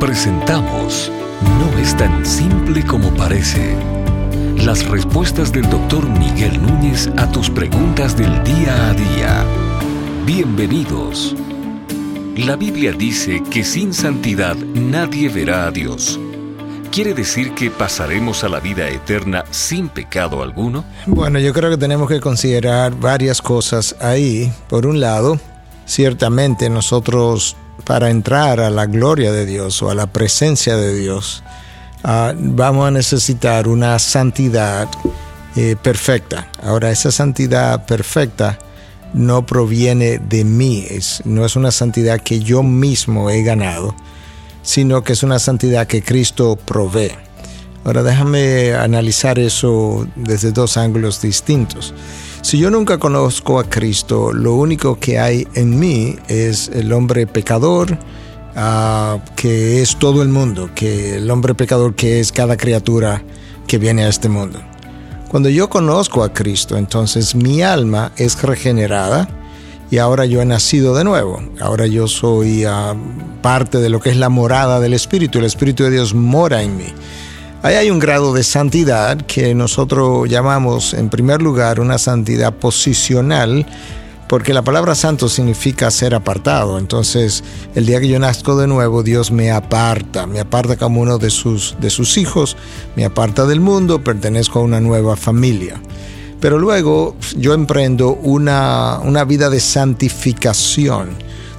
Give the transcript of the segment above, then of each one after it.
Presentamos No es tan simple como parece. Las respuestas del doctor Miguel Núñez a tus preguntas del día a día. Bienvenidos. La Biblia dice que sin santidad nadie verá a Dios. ¿Quiere decir que pasaremos a la vida eterna sin pecado alguno? Bueno, yo creo que tenemos que considerar varias cosas ahí. Por un lado, ciertamente nosotros para entrar a la gloria de Dios o a la presencia de Dios, uh, vamos a necesitar una santidad eh, perfecta. Ahora, esa santidad perfecta no proviene de mí, no es una santidad que yo mismo he ganado, sino que es una santidad que Cristo provee. Ahora déjame analizar eso desde dos ángulos distintos. Si yo nunca conozco a Cristo, lo único que hay en mí es el hombre pecador, uh, que es todo el mundo, que el hombre pecador que es cada criatura que viene a este mundo. Cuando yo conozco a Cristo, entonces mi alma es regenerada y ahora yo he nacido de nuevo. Ahora yo soy uh, parte de lo que es la morada del Espíritu. El Espíritu de Dios mora en mí. Ahí hay un grado de santidad que nosotros llamamos en primer lugar una santidad posicional, porque la palabra santo significa ser apartado. Entonces, el día que yo nazco de nuevo, Dios me aparta, me aparta como uno de sus, de sus hijos, me aparta del mundo, pertenezco a una nueva familia. Pero luego yo emprendo una, una vida de santificación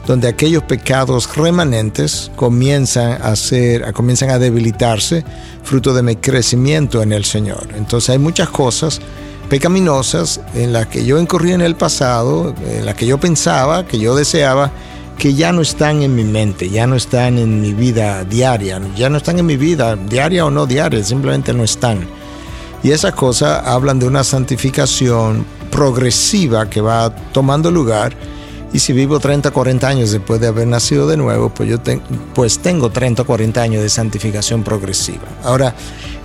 donde aquellos pecados remanentes comienzan a ser, comienzan a debilitarse, fruto de mi crecimiento en el Señor. Entonces hay muchas cosas pecaminosas en las que yo incurrí en el pasado, en las que yo pensaba, que yo deseaba, que ya no están en mi mente, ya no están en mi vida diaria, ya no están en mi vida diaria o no diaria, simplemente no están. Y esas cosas hablan de una santificación progresiva que va tomando lugar y si vivo 30, 40 años después de haber nacido de nuevo, pues yo pues tengo 30, 40 años de santificación progresiva. Ahora,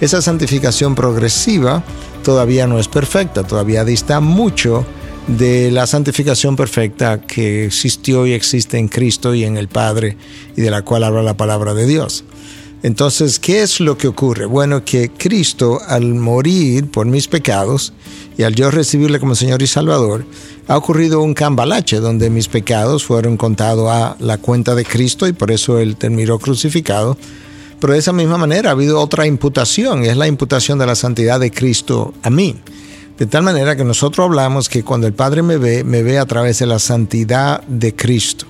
esa santificación progresiva todavía no es perfecta, todavía dista mucho de la santificación perfecta que existió y existe en Cristo y en el Padre y de la cual habla la palabra de Dios. Entonces, ¿qué es lo que ocurre? Bueno, que Cristo al morir por mis pecados y al yo recibirle como Señor y Salvador, ha ocurrido un cambalache donde mis pecados fueron contados a la cuenta de Cristo y por eso Él terminó crucificado. Pero de esa misma manera ha habido otra imputación es la imputación de la santidad de Cristo a mí. De tal manera que nosotros hablamos que cuando el Padre me ve, me ve a través de la santidad de Cristo.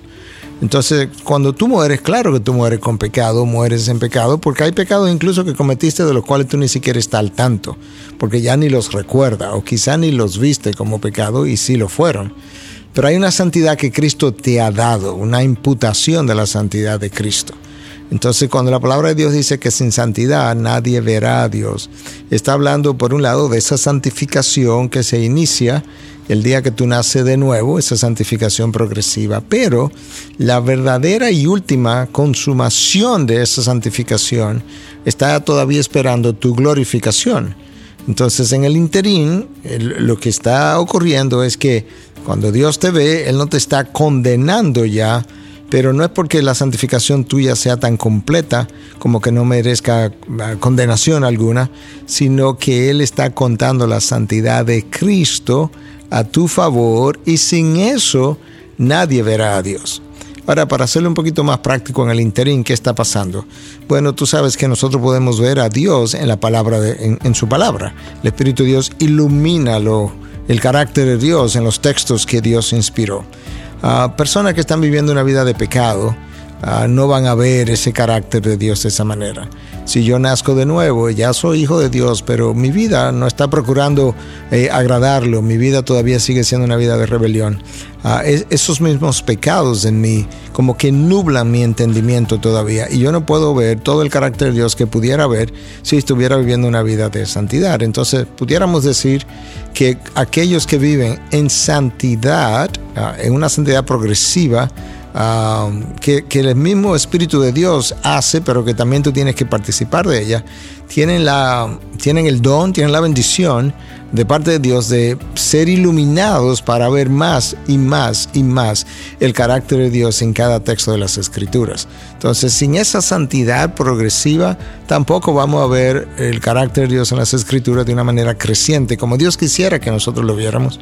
Entonces, cuando tú mueres, claro que tú mueres con pecado, mueres en pecado, porque hay pecados incluso que cometiste de los cuales tú ni siquiera estás al tanto, porque ya ni los recuerda, o quizá ni los viste como pecado y sí lo fueron. Pero hay una santidad que Cristo te ha dado, una imputación de la santidad de Cristo. Entonces, cuando la palabra de Dios dice que sin santidad nadie verá a Dios, está hablando por un lado de esa santificación que se inicia el día que tú naces de nuevo, esa santificación progresiva, pero la verdadera y última consumación de esa santificación está todavía esperando tu glorificación. Entonces en el interín lo que está ocurriendo es que cuando Dios te ve, Él no te está condenando ya, pero no es porque la santificación tuya sea tan completa como que no merezca ah, condenación alguna, sino que Él está contando la santidad de Cristo a tu favor y sin eso nadie verá a Dios. Ahora, para hacerlo un poquito más práctico en el interín, ¿qué está pasando? Bueno, tú sabes que nosotros podemos ver a Dios en la palabra, en, su palabra. El Espíritu de Dios ilumina lo, el carácter de Dios en los textos que Dios inspiró. A personas que están viviendo una vida de pecado, Ah, no van a ver ese carácter de Dios de esa manera. Si yo nazco de nuevo, ya soy hijo de Dios, pero mi vida no está procurando eh, agradarlo, mi vida todavía sigue siendo una vida de rebelión. Ah, esos mismos pecados en mí como que nublan mi entendimiento todavía y yo no puedo ver todo el carácter de Dios que pudiera ver si estuviera viviendo una vida de santidad. Entonces pudiéramos decir que aquellos que viven en santidad, ah, en una santidad progresiva, que, que, el mismo Espíritu de Dios hace, pero que también tú tienes que participar de ella, tienen, la, tienen el don, tienen la bendición de parte de Dios de ser iluminados para ver más y más y más el carácter de Dios en cada texto de las Escrituras. Entonces, sin esa santidad progresiva, tampoco vamos a ver el carácter de Dios en las Escrituras de una manera creciente, como Dios quisiera que nosotros lo viéramos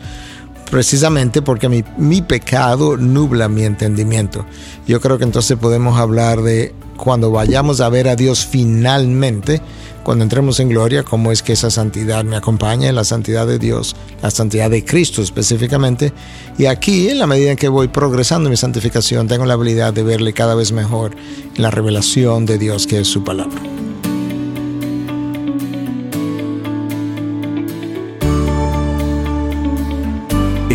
precisamente porque mi, mi, pecado nubla mi entendimiento. Yo creo que entonces podemos hablar de cuando vayamos a ver a Dios finalmente, cuando entremos en gloria, cómo es que esa santidad me acompaña, la santidad de Dios, la santidad de Cristo específicamente. Y aquí, en la medida en que voy progresando en mi santificación, tengo la habilidad de verle cada vez mejor la revelación de Dios que es su palabra.